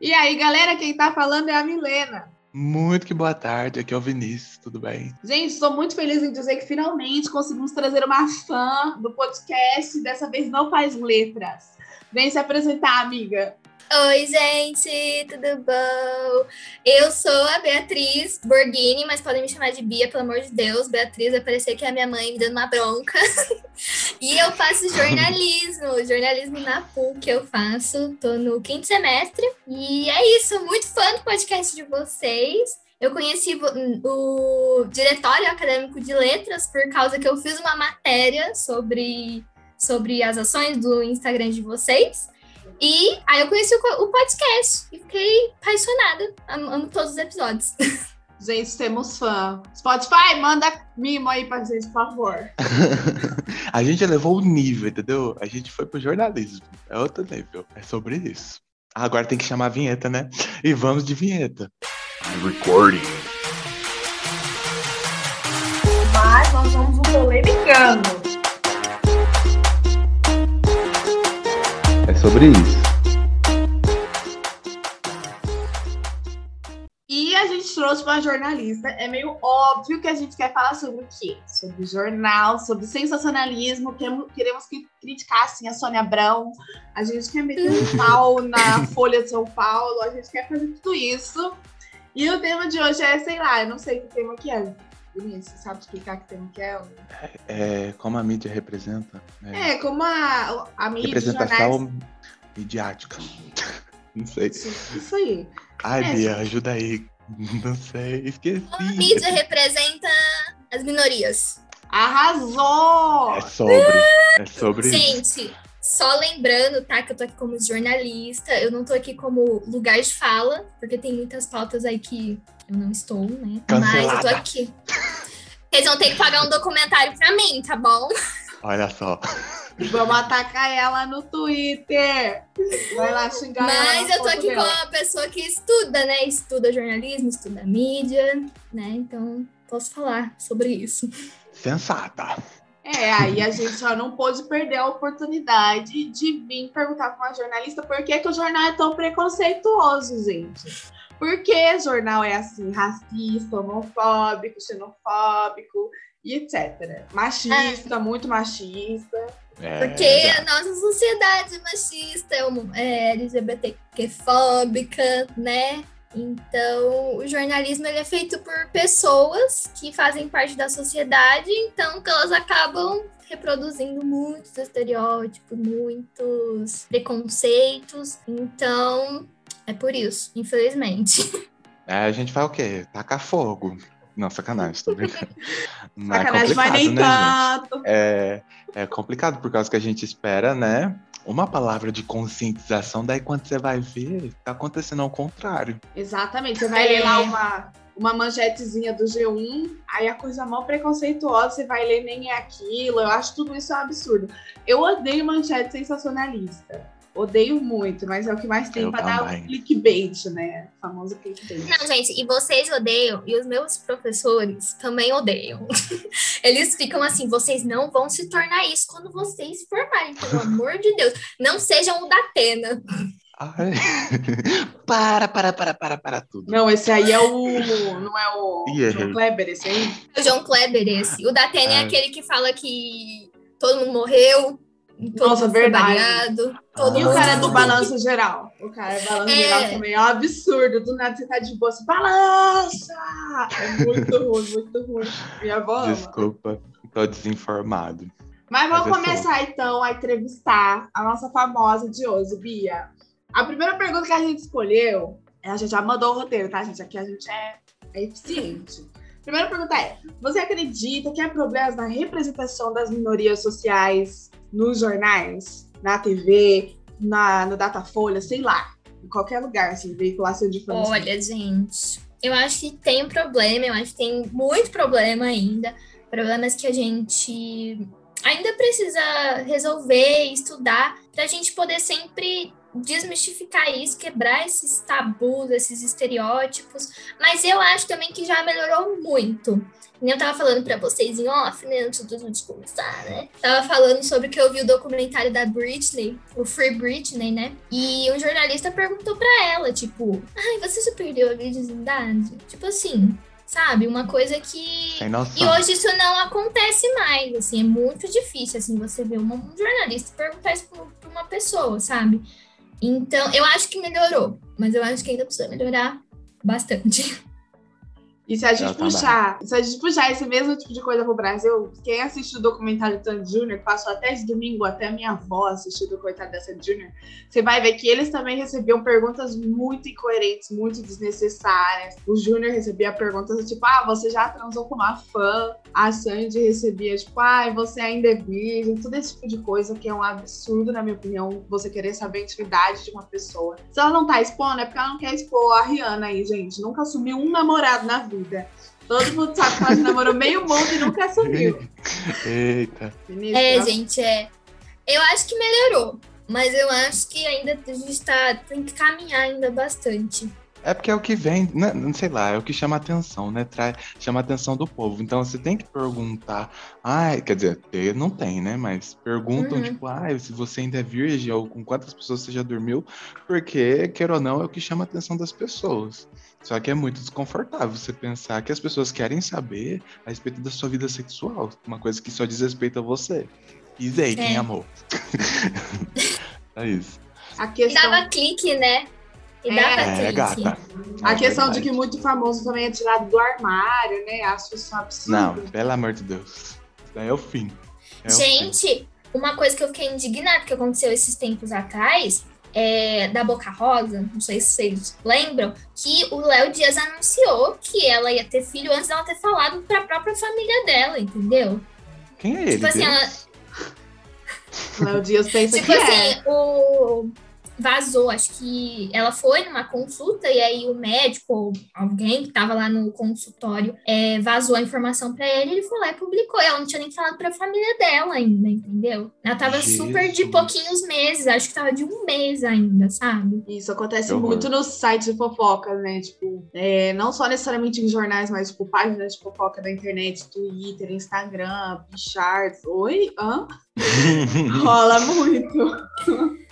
E aí, galera, quem tá falando é a Milena. Muito que boa tarde, aqui é o Vinícius, tudo bem? Gente, estou muito feliz em dizer que finalmente conseguimos trazer uma fã do podcast, dessa vez não faz letras. Vem se apresentar, amiga. Oi, gente, tudo bom? Eu sou a Beatriz Borghini, mas podem me chamar de Bia, pelo amor de Deus. Beatriz vai parecer que é a minha mãe me dando uma bronca. e eu faço jornalismo, jornalismo na PUC eu faço. Tô no quinto semestre. E é isso, muito fã do podcast de vocês. Eu conheci o, o Diretório Acadêmico de Letras por causa que eu fiz uma matéria sobre, sobre as ações do Instagram de vocês. E aí eu conheci o, o podcast e fiquei apaixonada. Amo, amo todos os episódios. Gente, temos fã. Spotify, manda mimo aí pra gente, por favor. a gente elevou o nível, entendeu? A gente foi pro jornalismo. É outro nível. É sobre isso. Agora tem que chamar a vinheta, né? E vamos de vinheta. Recording. Mas nós vamos um polemicando. sobre isso. E a gente trouxe uma jornalista. É meio óbvio que a gente quer falar sobre o quê? Sobre jornal, sobre sensacionalismo. Queremos que criticassem a Sônia Abrão. A gente quer meter um pau na Folha de São Paulo. A gente quer fazer tudo isso. E o tema de hoje é, sei lá, eu não sei que tema que é. Vinícius, sabe explicar que tema que é? É, como a mídia representa. É, é como a, a mídia. Representação jornais... midiática. Não sei. Isso, isso aí. Ai, é, Bia, ajuda aí. Não sei, esqueci. A mídia representa as minorias. Arrasou! É sobre. É sobre Gente, isso. Só lembrando, tá, que eu tô aqui como jornalista, eu não tô aqui como lugar de fala, porque tem muitas pautas aí que eu não estou, né? Cancelada. Mas eu tô aqui. Vocês vão ter que pagar um documentário pra mim, tá bom? Olha só. Vamos atacar ela no Twitter. Vai lá xingar Mas eu tô aqui com uma pessoa que estuda, né? Estuda jornalismo, estuda mídia, né? Então posso falar sobre isso. Sensata. É, aí a gente só não pôde perder a oportunidade de vir perguntar para uma jornalista por que, que o jornal é tão preconceituoso, gente. Por que o jornal é assim, racista, homofóbico, xenofóbico e etc. Machista, é. muito machista. É, Porque a nossa sociedade é machista, é, é LGBTQ-fóbica, né? Então, o jornalismo ele é feito por pessoas que fazem parte da sociedade, então que elas acabam reproduzindo muitos estereótipos, muitos preconceitos. Então, é por isso, infelizmente. É, a gente vai o quê? Tacar fogo. Não, sacanagem, tô brincando. Mas sacanagem, é mas nem né, tanto. É, é complicado por causa que a gente espera, né? Uma palavra de conscientização, daí quando você vai ver, tá acontecendo ao contrário. Exatamente. Você vai ler lá uma, uma manchetezinha do G1, aí a coisa mal preconceituosa, você vai ler nem é aquilo. Eu acho tudo isso um absurdo. Eu odeio manchete sensacionalista. Odeio muito, mas é o que mais tem para dar o clickbait, né? O famoso clickbait. Não, gente, e vocês odeiam, e os meus professores também odeiam. Eles ficam assim, vocês não vão se tornar isso quando vocês se formarem, pelo amor de Deus. Não sejam o da Atena. Ai. para, para, para, para, para tudo. Não, esse aí é o. Não é o yeah. João Kleber, esse aí? É o João Kleber, esse. O da Atena é aquele que fala que todo mundo morreu, nossa, verdade. Todo e o cara do balanço geral? O cara do balanço é... geral também é um absurdo. Do nada você tá de boa, assim, balança! É muito ruim, muito ruim. Minha avó Desculpa, tô desinformado. Mas vamos Mas é começar então a entrevistar a nossa famosa de hoje, Bia. A primeira pergunta que a gente escolheu, a gente já mandou o roteiro, tá, gente? Aqui a gente é, é eficiente. Primeira pergunta é: você acredita que há problemas na representação das minorias sociais nos jornais, na TV, na, no Datafolha, sei lá, em qualquer lugar, assim, veiculação de informação? Olha, gente, eu acho que tem problema, eu acho que tem muito problema ainda. Problemas que a gente ainda precisa resolver, estudar, para a gente poder sempre desmistificar isso, quebrar esses tabus, esses estereótipos, mas eu acho também que já melhorou muito. Eu tava falando para vocês em off, né, antes vídeo começar, né? Tava falando sobre que eu vi o documentário da Britney, o Free Britney, né? E um jornalista perguntou para ela, tipo, ai, você se perdeu a virgindade? Tipo assim, sabe? Uma coisa que. E hoje isso não acontece mais, assim, é muito difícil, assim, você ver um jornalista perguntar isso pra uma pessoa, sabe? Então, eu acho que melhorou, mas eu acho que ainda precisa melhorar bastante. E se a gente puxar, se a gente puxar esse mesmo tipo de coisa pro Brasil, quem assiste o documentário Júnior, que passou até esse domingo, até minha avó assistiu o documentário da Sandy Júnior, você vai ver que eles também recebiam perguntas muito incoerentes, muito desnecessárias. O Júnior recebia perguntas tipo, ah, você já transou com uma fã? A Sandy recebia, tipo, ah, você ainda é virgem, tudo esse tipo de coisa que é um absurdo, na minha opinião, você querer saber a intimidade de uma pessoa. Se ela não tá expondo, é porque ela não quer expor a Rihanna aí, gente. Nunca assumiu um namorado na vida vida. Todo mundo sabe que ela namorou meio mundo e nunca assumiu. Eita. É, gente, é. Eu acho que melhorou, mas eu acho que ainda a gente tá, tem que caminhar ainda bastante. É porque é o que vem, né? não sei lá, é o que chama atenção, né? Traz, chama a atenção do povo. Então você tem que perguntar, ah, quer dizer, não tem, né? Mas perguntam, uhum. tipo, ah, se você ainda é virgem ou com quantas pessoas você já dormiu, porque, quer ou não, é o que chama a atenção das pessoas. Só que é muito desconfortável você pensar que as pessoas querem saber a respeito da sua vida sexual, uma coisa que só diz respeito a você. E aí, é. quem amou? é isso. A questão... Dava clique, né? E é, clique. Gata. A é questão verdade. de que muito famoso também é tirado do armário, né? Acho isso um absurdo. Não, pelo amor de Deus. Isso daí é o fim. É Gente, o fim. uma coisa que eu fiquei indignada que aconteceu esses tempos atrás é, da Boca Rosa, não sei se vocês lembram, que o Léo Dias anunciou que ela ia ter filho antes dela ter falado para a própria família dela, entendeu? Quem é ele? Tipo assim, ela... Léo Dias pensa tipo que assim, é. o vazou, acho que ela foi numa consulta e aí o médico ou alguém que estava lá no consultório é, vazou a informação para ele, ele foi lá e publicou. Ela não tinha nem falado para a família dela ainda, entendeu? Ela tava Jesus. super de pouquinhos meses, acho que tava de um mês ainda, sabe? Isso acontece muito nos sites de fofoca, né? Tipo, é, não só necessariamente em jornais, mas tipo páginas de fofoca da internet, Twitter, Instagram, Bicharts. Oi? Hã? Rola muito.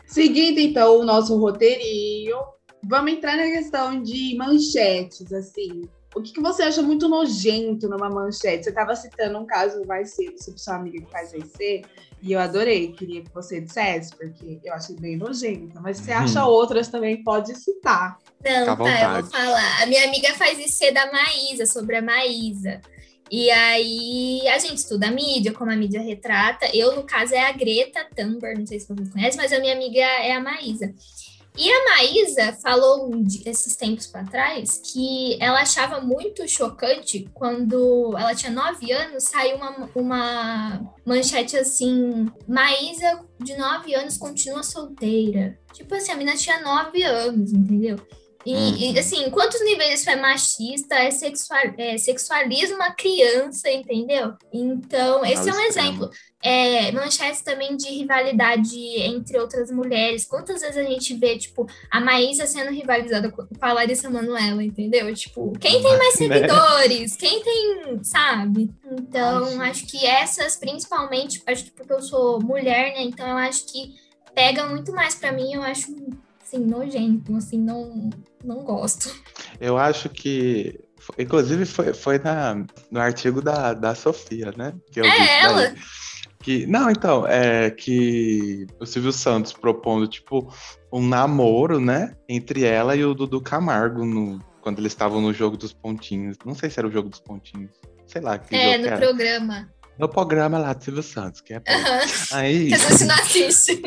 Seguindo, então, o nosso roteirinho, vamos entrar na questão de manchetes, assim. O que, que você acha muito nojento numa manchete? Você estava citando um caso mais cedo sobre sua amiga que faz IC, e eu adorei, queria que você dissesse, porque eu achei bem nojento. Mas você acha hum. outras também, pode citar. Não, tá, eu vou falar. A minha amiga faz IC da Maísa, sobre a Maísa. E aí a gente estuda a mídia, como a mídia retrata. Eu, no caso, é a Greta Thunberg, não sei se vocês conhecem, mas a minha amiga é a Maísa. E a Maísa falou esses tempos para trás que ela achava muito chocante quando ela tinha nove anos, saiu uma, uma manchete assim: Maísa, de nove anos, continua solteira. Tipo assim, a menina tinha nove anos, entendeu? E, uhum. e, assim, quantos níveis isso é machista, é, sexual, é sexualismo a criança, entendeu? Então, esse é um exemplo. É, manchetes também de rivalidade entre outras mulheres. Quantas vezes a gente vê, tipo, a Maísa sendo rivalizada com a Larissa Manoela, entendeu? Tipo, quem tem mais né? seguidores? Quem tem, sabe? Então, Ai, acho que essas, principalmente, acho que porque eu sou mulher, né? Então, eu acho que pega muito mais para mim, eu acho assim, nojento, assim, não, não gosto. Eu acho que, inclusive, foi, foi na, no artigo da, da Sofia, né? Que é ela! Que, não, então, é que o Silvio Santos propondo, tipo, um namoro, né? Entre ela e o Dudu Camargo no, quando eles estavam no jogo dos pontinhos. Não sei se era o jogo dos pontinhos. Sei lá. Que é, no programa. No programa lá do Silvio Santos, que é. Uhum. Aí. Gente não assiste.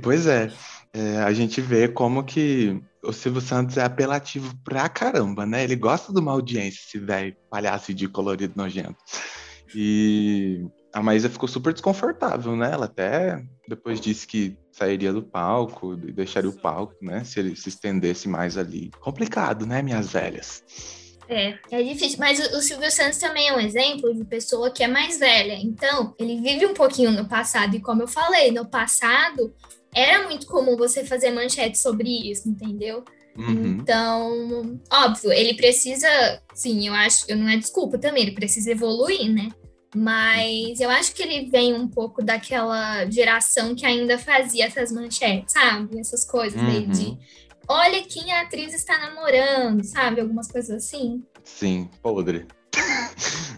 Pois é é, a gente vê como que o Silvio Santos é apelativo pra caramba, né? Ele gosta de uma audiência, esse velho palhaço de colorido nojento. E a Maísa ficou super desconfortável, né? Ela até depois disse que sairia do palco e deixaria o palco, né? Se ele se estendesse mais ali. Complicado, né, minhas velhas? É, é difícil. Mas o, o Silvio Santos também é um exemplo de pessoa que é mais velha. Então, ele vive um pouquinho no passado. E como eu falei, no passado, era muito comum você fazer manchete sobre isso, entendeu? Uhum. Então, óbvio, ele precisa, sim, eu acho, eu não é desculpa também, ele precisa evoluir, né? Mas eu acho que ele vem um pouco daquela geração que ainda fazia essas manchetes, sabe? Essas coisas uhum. de olha quem a atriz está namorando, sabe? Algumas coisas assim. Sim, podre.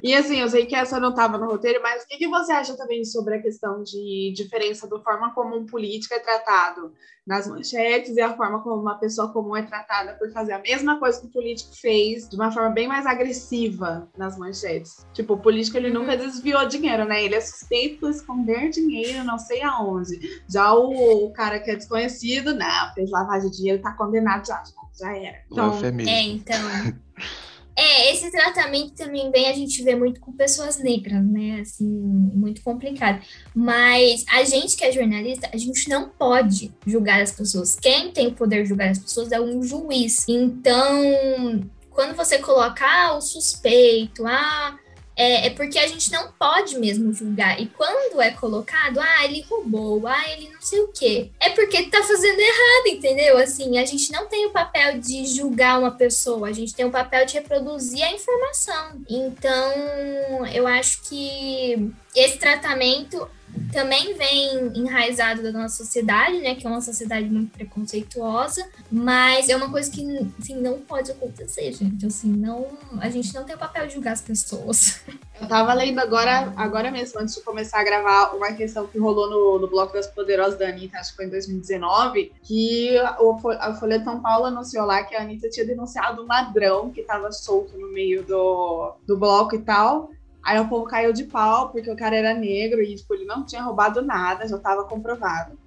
E assim, eu sei que essa não estava no roteiro, mas o que, que, você acha também sobre a questão de diferença da forma como um político é tratado nas manchetes e a forma como uma pessoa comum é tratada por fazer a mesma coisa que o político fez de uma forma bem mais agressiva nas manchetes? Tipo, o político ele nunca desviou dinheiro, né? Ele é suspeito por esconder dinheiro não sei aonde. Já o, o cara que é desconhecido, não, fez lavagem de dinheiro, tá condenado já, já, já era. Então, é, então. É, esse tratamento também vem, a gente vê muito com pessoas negras, né? Assim, muito complicado. Mas a gente que é jornalista, a gente não pode julgar as pessoas. Quem tem o poder de julgar as pessoas é um juiz. Então, quando você coloca ah, o suspeito, ah, é, é, porque a gente não pode mesmo julgar. E quando é colocado, ah, ele roubou, ah, ele não sei o quê, é porque tá fazendo errado, entendeu? Assim, a gente não tem o papel de julgar uma pessoa, a gente tem o papel de reproduzir a informação. Então, eu acho que esse tratamento também vem enraizado da nossa sociedade, né? Que é uma sociedade muito preconceituosa, mas é uma coisa que assim, não pode acontecer, gente. Assim, não, a gente não tem o papel de julgar as pessoas. Eu tava lendo agora, agora mesmo, antes de começar a gravar, uma questão que rolou no, no Bloco das Poderosas da Anitta, acho que foi em 2019, que a Folha São Paulo anunciou lá que a Anitta tinha denunciado um ladrão que tava solto no meio do, do bloco e tal. Aí o povo caiu de pau, porque o cara era negro e tipo, ele não tinha roubado nada, já estava comprovado.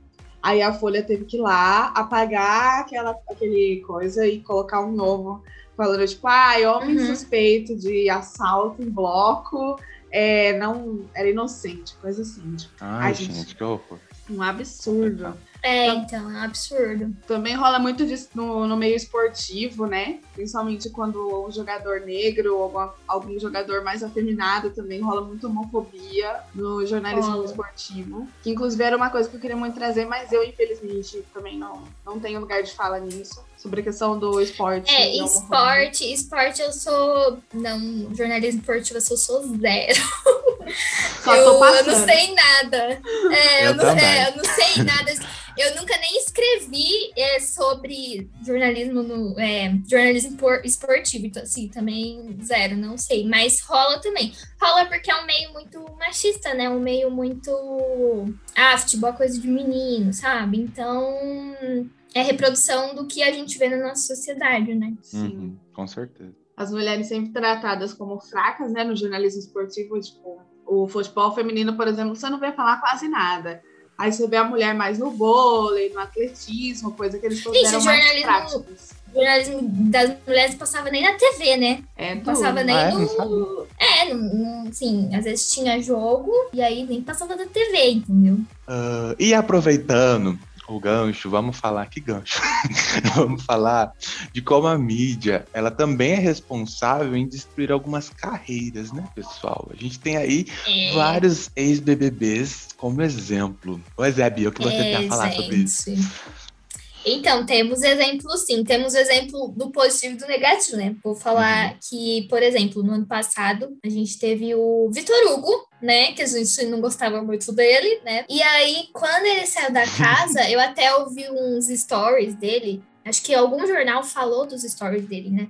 Aí a Folha teve que ir lá apagar aquela aquele coisa e colocar um novo, falando tipo, ah, homem uhum. suspeito de assalto em bloco, é, não era inocente, coisa assim. Tipo, Ai, gente, gente, que horror. Um absurdo. É, então, é um absurdo. Também rola muito disso no, no meio esportivo, né? Principalmente quando um jogador negro ou algum, algum jogador mais afeminado também rola muito homofobia no jornalismo esportivo. Que inclusive era uma coisa que eu queria muito trazer, mas eu, infelizmente, também não, não tenho lugar de fala nisso. Sobre a questão do esporte. É, esporte, esporte eu sou. Não, jornalismo esportivo eu sou, sou zero. Só eu, eu não sei nada. É, eu, eu, não, é, eu não sei nada. Eu nunca nem escrevi é, sobre jornalismo no é, jornalismo esportivo, então assim, também zero, não sei. Mas rola também. Rola porque é um meio muito machista, né? Um meio muito. Ah, futebol é coisa de menino, sabe? Então é reprodução do que a gente vê na nossa sociedade, né? Sim. Uhum, com certeza. As mulheres sempre tratadas como fracas, né? No jornalismo esportivo, tipo, o futebol feminino, por exemplo, você não vê falar quase nada. Aí você vê a mulher mais no vôlei, no atletismo, coisa que eles consideram Isso, mais práticos. jornalismo das mulheres passava nem na TV, né? É, não passava nem ah, é? no. É, não, assim, às vezes tinha jogo e aí nem passava da TV, entendeu? Uh, e aproveitando o gancho, vamos falar que gancho. vamos falar de como a mídia, ela também é responsável em destruir algumas carreiras, né, pessoal? A gente tem aí é. vários ex-BBBs como exemplo. Pois é, Bia, o que você é, quer falar sobre isso? Então, temos exemplos sim, temos o exemplo do positivo e do negativo, né? Vou falar uhum. que, por exemplo, no ano passado, a gente teve o Vitor Hugo, né? Que a gente não gostava muito dele, né? E aí, quando ele saiu da casa, eu até ouvi uns stories dele, acho que algum jornal falou dos stories dele, né?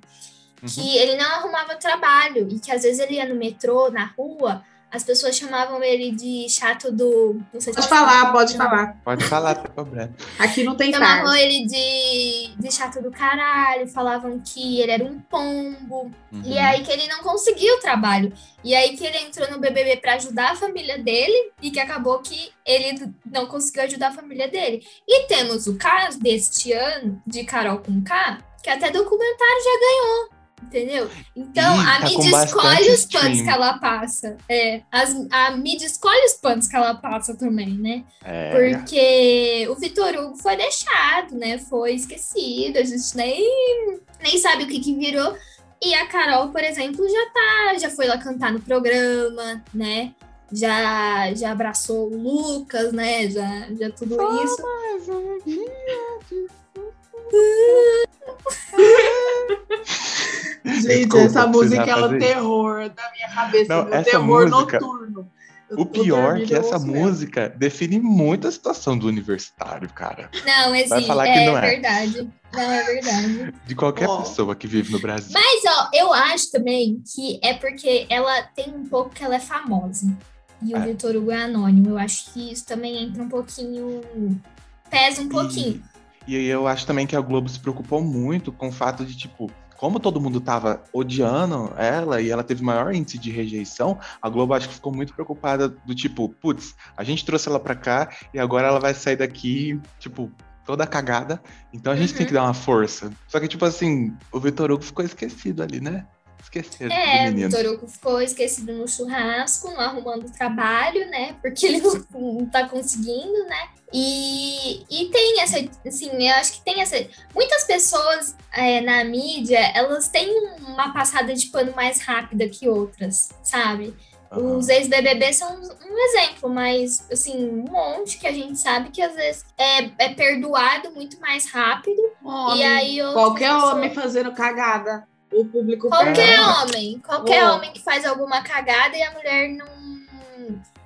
Uhum. Que ele não arrumava trabalho e que às vezes ele ia no metrô, na rua, as pessoas chamavam ele de chato do. Não sei se pode falar, pode falar. Pode falar, tem problema. Aqui não tem Chamavam tarde. ele de, de chato do caralho, falavam que ele era um pombo. Uhum. E aí que ele não conseguiu o trabalho. E aí que ele entrou no BBB para ajudar a família dele e que acabou que ele não conseguiu ajudar a família dele. E temos o caso deste ano de Carol com K, que até documentário já ganhou. Entendeu? Então, Ih, a tá mídia escolhe os panos que ela passa. É, as, a mídia escolhe os panos que ela passa também, né? É. Porque o Vitor Hugo foi deixado, né? Foi esquecido, a gente nem, nem sabe o que, que virou. E a Carol, por exemplo, já tá, já foi lá cantar no programa, né? já, já abraçou o Lucas, né? Já, já tudo Só isso. Desculpa, essa música é o terror da minha cabeça, Não, meu terror música... noturno. O pior é que essa música define muito a situação do universitário, cara. Não, existe. Vai falar que é, não é verdade. Não, é verdade. De qualquer oh. pessoa que vive no Brasil. Mas, ó, eu acho também que é porque ela tem um pouco que ela é famosa. E o é. Vitor Hugo é anônimo. Eu acho que isso também entra um pouquinho. pesa um pouquinho. E, e eu acho também que a Globo se preocupou muito com o fato de, tipo, como todo mundo tava odiando ela e ela teve maior índice de rejeição, a Globo acho que ficou muito preocupada do tipo, putz, a gente trouxe ela pra cá e agora ela vai sair daqui, tipo, toda cagada, então a gente uhum. tem que dar uma força. Só que, tipo assim, o Vitor Hugo ficou esquecido ali, né? Esquecido é, o Vitor Hugo ficou esquecido no churrasco, não arrumando trabalho, né? Porque ele não, não tá conseguindo, né? E, e tem essa, assim, eu acho que tem essa. Muitas pessoas é, na mídia, elas têm uma passada de pano mais rápida que outras, sabe? Uhum. Os ex-BBB são um exemplo, mas, assim, um monte que a gente sabe que às vezes é, é perdoado muito mais rápido. Homem, e aí qualquer pessoas... homem fazendo cagada, o público Qualquer homem, qualquer oh. homem que faz alguma cagada e a mulher não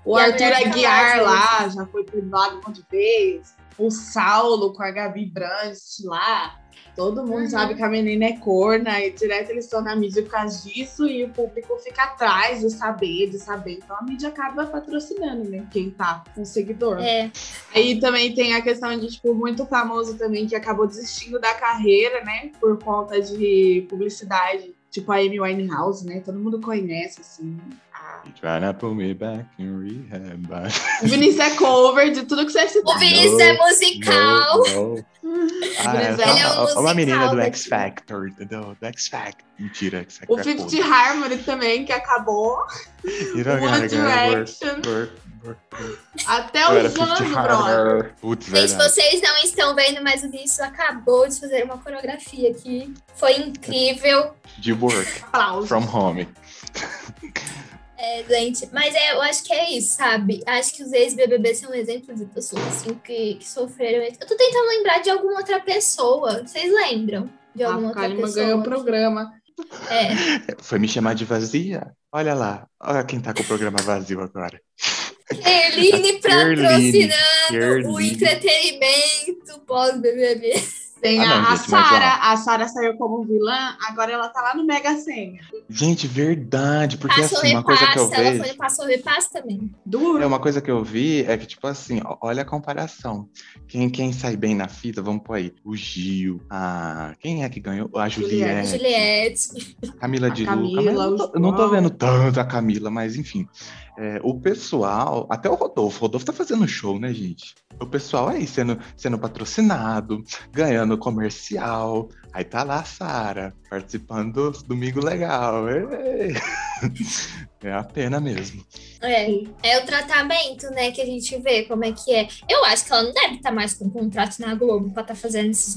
o Arthur Aguiar lá já foi perdoado um monte de vezes. O Saulo com a Gabi Brandt lá. Todo mundo uhum. sabe que a menina é corna e direto eles estão na mídia por causa disso e o público fica atrás de saber, de saber. Então a mídia acaba patrocinando, né? Quem tá com seguidor. É. Aí também tem a questão de, tipo, muito famoso também que acabou desistindo da carreira, né? Por conta de publicidade. Tipo a Amy Winehouse, né? Todo mundo conhece, assim. Try not put me back in rehab. But... O Vinícius é cover de tudo que você citar. O Vinícius é musical. No, no. Ah, é, Ele é um musical uma menina do X Factor, entendeu? Do X Factor. Mentira, X Factor. O Fifth é Harmony também, que acabou. One Direction. Até o Jonas, brother. Putz, Gente, vocês não estão vendo, mas o Vinícius acabou de fazer uma coreografia aqui. Foi incrível. De work. Aplausos. From home. É, gente, mas é, eu acho que é isso, sabe? Acho que os ex-BBB são um exemplo de pessoas assim, que, que sofreram. Eu tô tentando lembrar de alguma outra pessoa. Vocês lembram de alguma outra pessoa? ganhou o programa. É. Foi me chamar de vazia? Olha lá, olha quem tá com o programa vazio agora. Erline patrocinando o entretenimento pós-BBB. Tem ah, a, a Sara. A Sara saiu como vilã, agora ela tá lá no Mega Senha. Gente, verdade. Porque passou assim, uma coisa que eu vejo. Ela foi passou repasse também. Duro. É uma coisa que eu vi é que, tipo assim, olha a comparação. Quem, quem sai bem na fita, vamos pôr aí. O Gil, a. Quem é que ganhou? A Juliette. Juliette. Camila de Camila, Luca. eu, não tô, não tô vendo tanto a Camila, mas enfim. É, o pessoal, até o Rodolfo, o Rodolfo tá fazendo show, né, gente? O pessoal aí sendo, sendo patrocinado, ganhando comercial. Aí tá lá a Sara, participando do Domingo Legal. Ei! É a pena mesmo. É, é o tratamento, né, que a gente vê como é que é. Eu acho que ela não deve estar mais com contrato na Globo pra estar tá fazendo esses,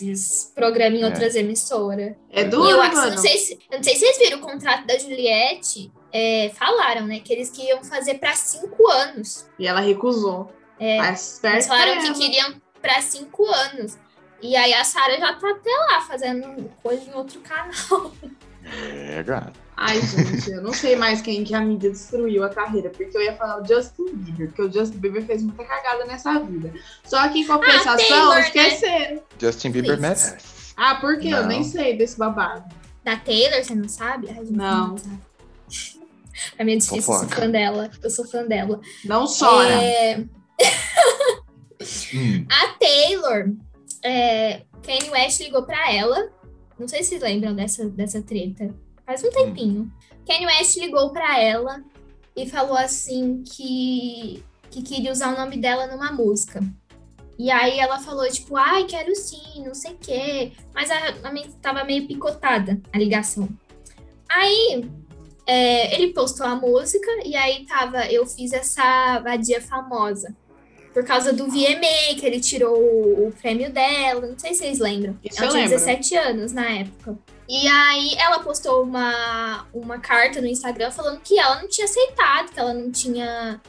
esses programas em é. outras emissoras. É duro, eu, acho, não sei se, eu não sei se vocês viram o contrato da Juliette. É, falaram, né, que eles queriam fazer para cinco anos. E ela recusou. É, eles falaram que queriam para cinco anos. E aí a Sara já tá até lá fazendo coisa em outro canal. É, gato. Ai, gente, eu não sei mais quem que a mídia destruiu a carreira, porque eu ia falar o Justin Bieber, porque o Justin Bieber fez muita cagada nessa vida. Só que em compensação, ah, Taylor, né? esqueceram. Né? Justin Bieber merece. Ah, por quê? Não. Eu nem sei desse babado. Da Taylor, você não sabe? Ai, não. não sabe. A minha é difícil, eu sou fã dela. Eu sou fã dela. Não chora. É... hum. A Taylor, é, Kanye West ligou pra ela. Não sei se lembram dessa, dessa treta. Faz um tempinho. Hum. Kanye West ligou pra ela e falou assim que, que queria usar o nome dela numa música. E aí ela falou, tipo, ai, quero sim, não sei o quê. Mas a, a tava meio picotada a ligação. Aí é, ele postou a música e aí tava, eu fiz essa vadia famosa. Por causa do VMA, que ele tirou o, prêmio dela. Não sei se vocês lembram. Isso ela tinha lembro. 17 anos na época. E aí ela postou uma, uma carta no Instagram falando que ela não tinha aceitado, que ela não tinha.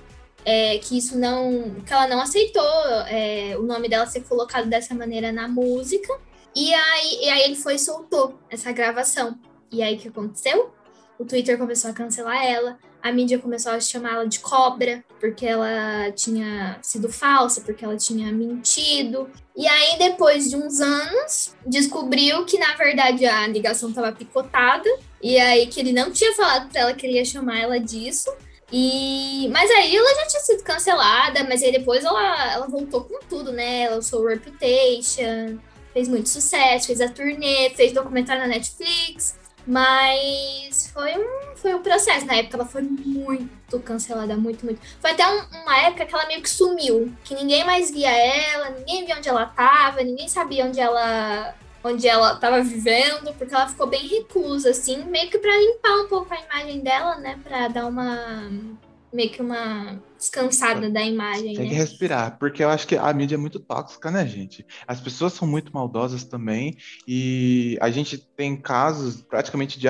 É, que isso não. que ela não aceitou é, o nome dela ser colocado dessa maneira na música. E aí, e aí ele foi e soltou essa gravação. E aí o que aconteceu? O Twitter começou a cancelar ela a mídia começou a chamá-la de cobra, porque ela tinha sido falsa, porque ela tinha mentido. E aí, depois de uns anos, descobriu que, na verdade, a ligação estava picotada. E aí, que ele não tinha falado para ela que ele ia chamar ela disso. E... Mas aí ela já tinha sido cancelada, mas aí depois ela, ela voltou com tudo, né? Ela usou Reputation, fez muito sucesso, fez a turnê, fez documentário na Netflix. Mas foi um, foi um processo. Na época ela foi muito cancelada, muito, muito. Foi até um, uma época que ela meio que sumiu. Que ninguém mais via ela, ninguém via onde ela tava, ninguém sabia onde ela onde ela tava vivendo, porque ela ficou bem reclusa, assim, meio que pra limpar um pouco a imagem dela, né? Pra dar uma meio que uma descansada da imagem. Tem né? que respirar, porque eu acho que a mídia é muito tóxica, né, gente? As pessoas são muito maldosas também, e a gente tem casos praticamente de.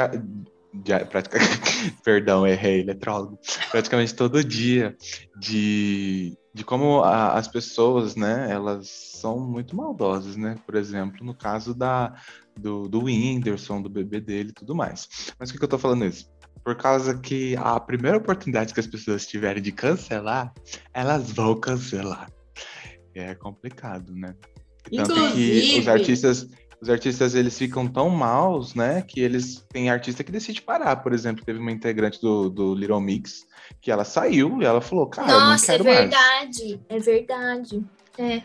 de praticamente, perdão, errei, letrólogo. Praticamente todo dia de, de como a, as pessoas, né, elas são muito maldosas, né? Por exemplo, no caso da, do, do Whindersson, do bebê dele e tudo mais. Mas o que, que eu tô falando isso? Por causa que a primeira oportunidade que as pessoas tiverem de cancelar, elas vão cancelar. É complicado, né? Tanto Inclusive... que os artistas, os artistas eles ficam tão maus, né? Que eles tem artista que decide parar. Por exemplo, teve uma integrante do, do Little Mix que ela saiu e ela falou, cara, Nossa, eu não quero é verdade, mais. é verdade. É.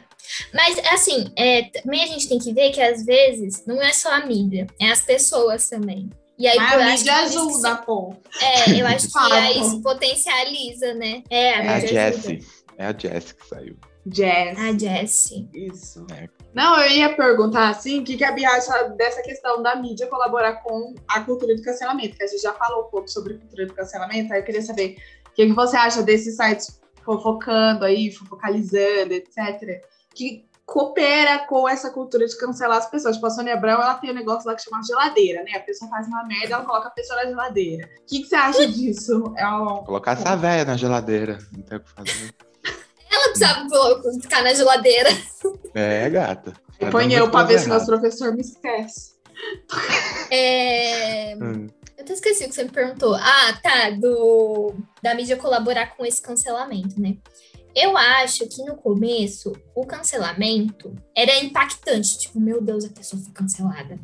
Mas, assim, é, também a gente tem que ver que às vezes não é só a mídia, é as pessoas também. E aí, Mas a mídia por isso ajuda, pô. É, eu acho que aí isso potencializa, né? É, a É a ajuda. Jessie. É a Jessie que saiu. Jazz. A Jessie. Isso. É. Não, eu ia perguntar assim, o que, que a Bia acha dessa questão da mídia colaborar com a cultura do cancelamento, que a gente já falou um pouco sobre cultura do cancelamento, aí eu queria saber o que, que você acha desses sites fofocando aí, focalizando, etc., que coopera com essa cultura de cancelar as pessoas. Tipo, a Sônia Abrão, ela tem um negócio lá que chama geladeira, né? A pessoa faz uma merda, ela coloca a pessoa na geladeira. O que, que você acha disso? É um... Colocar essa véia na geladeira. Não tem o que fazer. Ela precisava ficar na geladeira. É, gata. Tá Põe dando eu pra ver se errada. nosso professor me esquece. É... Hum. Eu até esqueci o que você me perguntou. Ah, tá, do da mídia colaborar com esse cancelamento, né? Eu acho que no começo o cancelamento era impactante, tipo, meu Deus, a pessoa foi cancelada.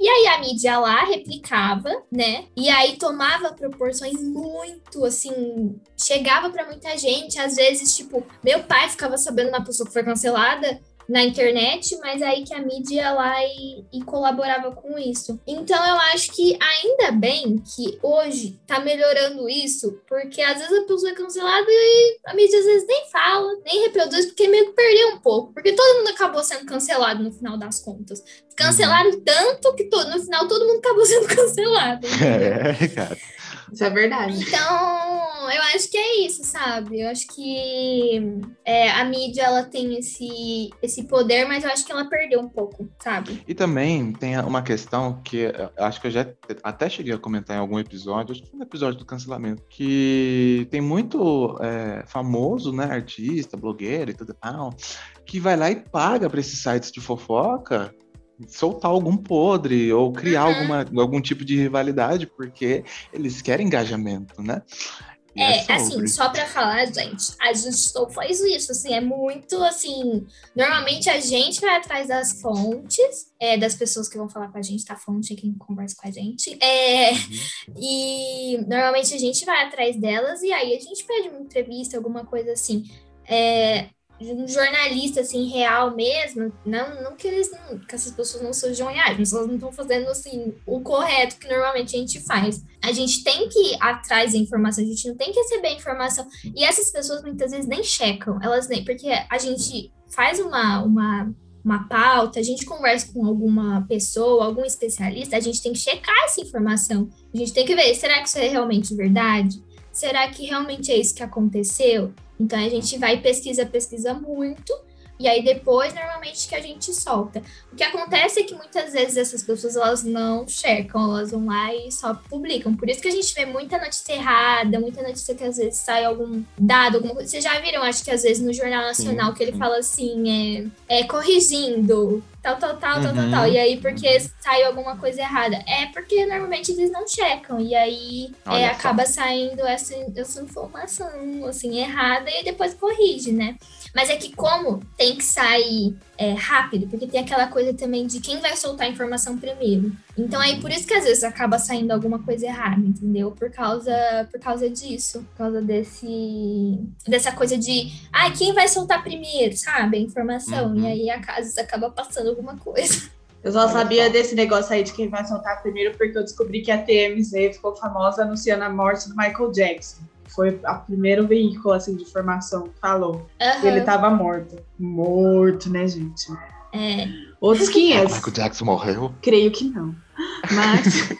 E aí a mídia lá replicava, né? E aí tomava proporções muito assim, chegava pra muita gente, às vezes, tipo, meu pai ficava sabendo uma pessoa que foi cancelada na internet, mas aí que a mídia ia lá e, e colaborava com isso. Então eu acho que ainda bem que hoje tá melhorando isso, porque às vezes a pessoa é cancelada e a mídia às vezes nem fala, nem reproduz, porque meio que perdeu um pouco, porque todo mundo acabou sendo cancelado no final das contas. Cancelaram tanto que to- no final todo mundo acabou sendo cancelado. É, cara. Isso é verdade. Então, eu acho que é isso, sabe? Eu acho que é, a mídia ela tem esse, esse poder, mas eu acho que ela perdeu um pouco, sabe? E também tem uma questão que eu acho que eu já até cheguei a comentar em algum episódio, acho que foi no episódio do cancelamento, que tem muito é, famoso, né, artista, blogueiro e tudo tal, que vai lá e paga para esses sites de fofoca soltar algum podre ou criar Uhum. alguma, algum tipo de rivalidade, porque eles querem engajamento, né? E É, sobre. assim, só pra falar, gente, a gente só faz isso, assim, é muito, assim, normalmente a gente vai atrás das fontes, é, das pessoas que vão falar com a gente, tá? Fonte é quem conversa com a gente, é, Uhum. e normalmente a gente vai atrás delas e aí a gente pede uma entrevista, alguma coisa assim, é, um jornalista, assim, real mesmo, não, não que eles, não, que essas pessoas não sejam reais, mas elas não estão fazendo, assim, o correto que normalmente a gente faz. A gente tem que ir atrás da informação, a gente não tem que receber a informação. E essas pessoas muitas vezes nem checam, elas nem, porque a gente faz uma, uma, uma pauta, a gente conversa com alguma pessoa, algum especialista, a gente tem que checar essa informação. A gente tem que ver, será que isso é realmente verdade? Será que realmente é isso que aconteceu? Então a gente vai pesquisa, pesquisa muito e aí depois, normalmente, que a gente solta. O que acontece é que muitas vezes essas pessoas, elas não checam, elas vão lá e só publicam. Por isso que a gente vê muita notícia errada, muita notícia que às vezes sai algum dado, alguma coisa. Vocês já viram, acho que às vezes no Jornal Nacional, sim, que ele sim. fala assim, é, é corrigindo, tal, tal, tal, uhum. tal, tal, tal. E aí, porque saiu alguma coisa errada? É porque normalmente eles não checam. E aí é, acaba saindo essa, essa informação, assim, errada e depois corrige, né? Mas é que como tem que sair é, rápido, porque tem aquela coisa também de quem vai soltar a informação primeiro. Então aí por isso que às vezes acaba saindo alguma coisa errada, entendeu? Por causa, por causa disso, por causa desse dessa coisa de, ah, quem vai soltar primeiro, sabe? A informação. Uhum. E aí às vezes acaba passando alguma coisa. Eu só sabia desse negócio aí de quem vai soltar primeiro porque eu descobri que a TMZ ficou famosa anunciando a morte do Michael Jackson foi o primeiro veículo assim, de informação que falou. Uhum. Ele tava morto. Morto, né, gente? É. Outros 500. Michael Jackson morreu? Creio que não. Mas.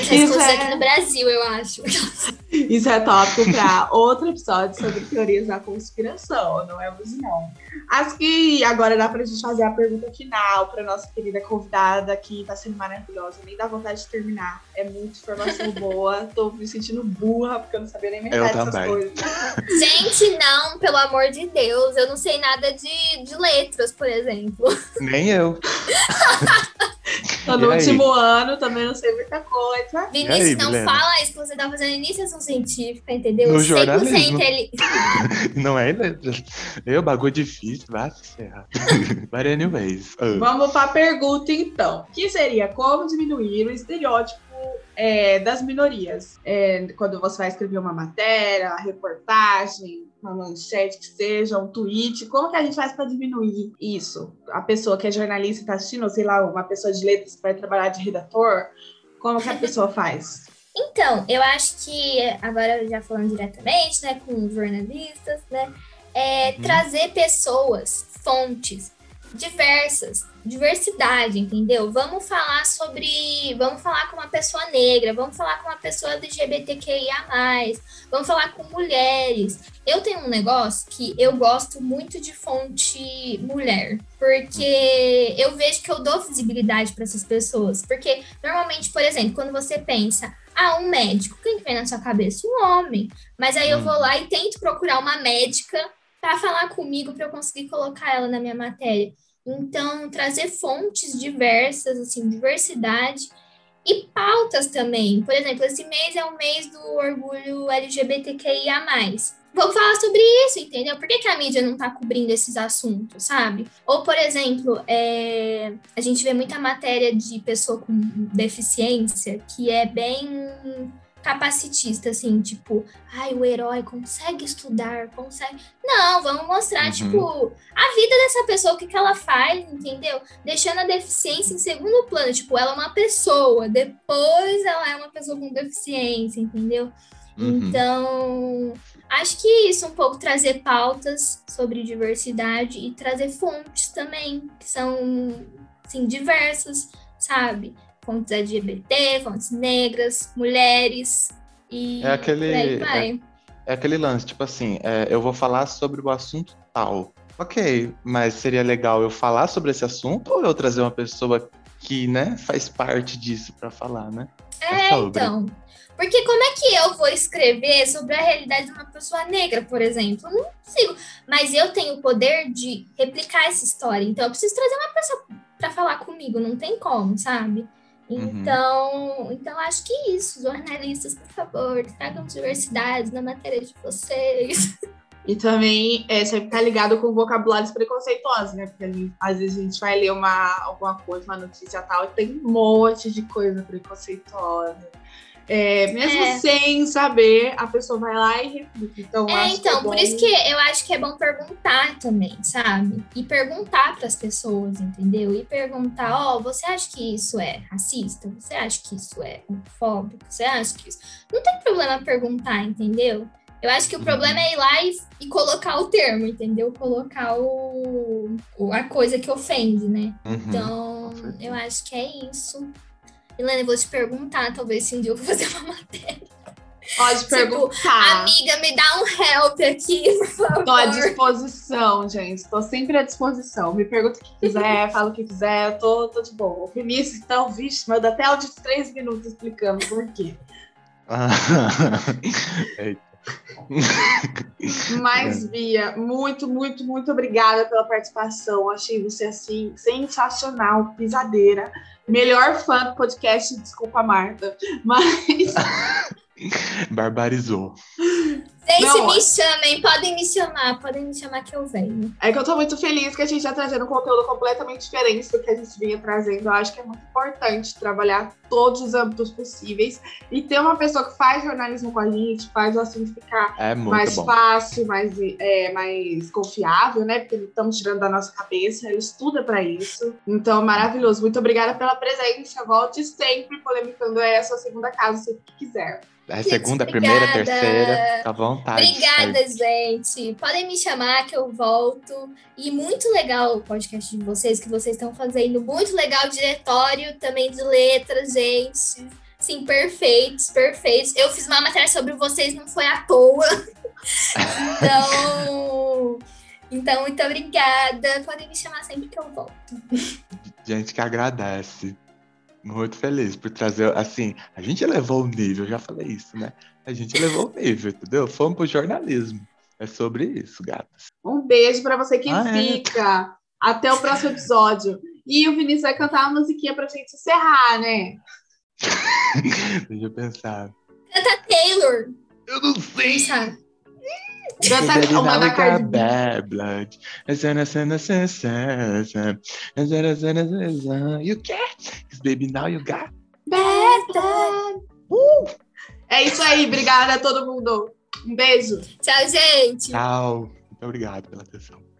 Isso é... aqui no Brasil, eu acho. Isso é tópico para outro episódio sobre teorias da conspiração, não é hoje não. Acho que agora dá para a gente fazer a pergunta final para nossa querida convidada, que está sendo maravilhosa. Nem dá vontade de terminar. É muita informação boa. Tô me sentindo burra, porque eu não sabia nem metade dessas também. coisas. Gente, não, pelo amor de Deus. Eu não sei nada de, de letras, por exemplo. Nem eu. Tô no último ano, também não sei muita coisa. Vinícius, aí, não Milena? fala isso que você tá fazendo iniciação científica, entendeu? No jornalismo. Ele... não é letras. Eu, bagulho difícil, vai se ferrar. But anyways. Uh. Vamos pra pergunta, então. Que seria como diminuir o estereótipo é, das minorias. É, quando você vai escrever uma matéria, reportagem, uma manchete que seja, um tweet, como que a gente faz para diminuir isso? A pessoa que é jornalista está assistindo, ou sei lá, uma pessoa de letras que vai trabalhar de redator, como que a pessoa faz? Então, eu acho que, agora já falando diretamente, né, com jornalistas, né, é uhum. trazer pessoas, fontes diversas, diversidade, entendeu? Vamos falar sobre. Vamos falar com uma pessoa negra, vamos falar com uma pessoa LGBTQIA, vamos falar com mulheres. Eu tenho um negócio que eu gosto muito de fonte mulher, porque eu vejo que eu dou visibilidade para essas pessoas. Porque normalmente, por exemplo, quando você pensa, ah, um médico, quem que vem na sua cabeça? Um homem. Mas aí eu vou lá e tento procurar uma médica para falar comigo para eu conseguir colocar ela na minha matéria. Então, trazer fontes diversas, assim, diversidade e pautas também. Por exemplo, esse mês é o mês do orgulho LGBTQIA. Vamos falar sobre isso, entendeu? Por que, que a mídia não está cobrindo esses assuntos, sabe? Ou, por exemplo, é... a gente vê muita matéria de pessoa com deficiência que é bem capacitista, assim, tipo, ai, o herói consegue estudar, consegue. Não, vamos mostrar, uhum. tipo, a vida dessa pessoa, o que, que ela faz, entendeu? Deixando a deficiência em segundo plano. Tipo, ela é uma pessoa, depois ela é uma pessoa com deficiência, entendeu? Uhum. Então, acho que isso, um pouco trazer pautas sobre diversidade e trazer fontes também, que são, assim, diversas, sabe? Fontes LGBT, fontes negras, mulheres e é aquele, é, é, aquele lance, tipo assim, é, eu vou falar sobre o assunto tal. Ok, mas seria legal eu falar sobre esse assunto ou eu trazer uma pessoa que, né, faz parte disso para falar, né? É, é então. Porque como é que eu vou escrever sobre a realidade de uma pessoa negra, por exemplo? Não consigo. Mas eu tenho o poder de replicar essa história. Então eu preciso trazer uma pessoa para falar comigo. Não tem como, sabe? Uhum. Então, uhum. então acho que isso, jornalistas, por favor, tragam diversidade na matéria de vocês. E também é, sempre tá ligado com vocabulários preconceituosos, né? Porque gente, às vezes a gente vai ler uma, alguma coisa, uma notícia tal, e tem um monte de coisa preconceituosa. É, mesmo é. sem saber, a pessoa vai lá e replica. Então, é, então é por isso que eu acho que é bom perguntar também, sabe? E perguntar para as pessoas, entendeu? E perguntar: ó, oh, você acha que isso é racista? Você acha que isso é homofóbico? Você acha que isso. Não tem problema perguntar, entendeu? Eu acho que o problema é ir lá e, e colocar o termo, entendeu? Colocar o, o a coisa que ofende, né? Uhum. Então, eu acho que é isso. Helena, eu vou te perguntar, talvez se um dia eu vou fazer uma matéria. Pode tipo, perguntar. Amiga, me dá um help aqui, por favor. Tô à disposição, gente. Tô sempre à disposição. Me pergunta o que quiser, fala o que quiser. Tô, tô de boa. O Vinícius, então, vixe, manda até áudio de três minutos explicando por quê. Mas, Bia, muito, muito, muito obrigada pela participação. Achei você, assim, sensacional, pisadeira. Melhor fã do podcast, desculpa, Marta. Mas. Barbarizou. Gente, não, me chamem, podem me chamar, podem me chamar que eu venho. É que eu tô muito feliz que a gente tá trazendo um conteúdo completamente diferente do que a gente vinha trazendo. Eu acho que é muito importante trabalhar todos os âmbitos possíveis e ter uma pessoa que faz jornalismo com a gente, faz o assunto ficar é mais bom. fácil, mais, é, mais confiável, né? Porque estamos tirando da nossa cabeça, ele estuda para isso. Então, maravilhoso. Muito obrigada pela presença. Volte sempre, polemicando é a sua segunda casa, sempre que quiser. É segunda, primeira, terceira, tá à vontade. Obrigada, gente. Podem me chamar que eu volto. E muito legal o podcast de vocês, que vocês estão fazendo. Muito legal o diretório também de letras, gente. Sim, perfeitos, perfeitos. Eu fiz uma matéria sobre vocês, não foi à toa. então, então, muito obrigada. Podem me chamar sempre que eu volto. Gente que agradece muito feliz por trazer, assim, a gente elevou o nível, já falei isso, né? A gente elevou o nível, entendeu? Fomos pro jornalismo. É sobre isso, gatas. Um beijo para você que ah, é? fica. É. Até o próximo episódio. E o Vinícius vai cantar uma musiquinha pra gente encerrar, né? Deixa eu pensar. Canta Taylor. Eu não sei. Pensa. Uma da Cardi. You get? Cause baby, now you got bad blood. Uh! É isso aí, obrigada a todo mundo. Um beijo. Tchau, gente. Tchau. Muito obrigado pela atenção.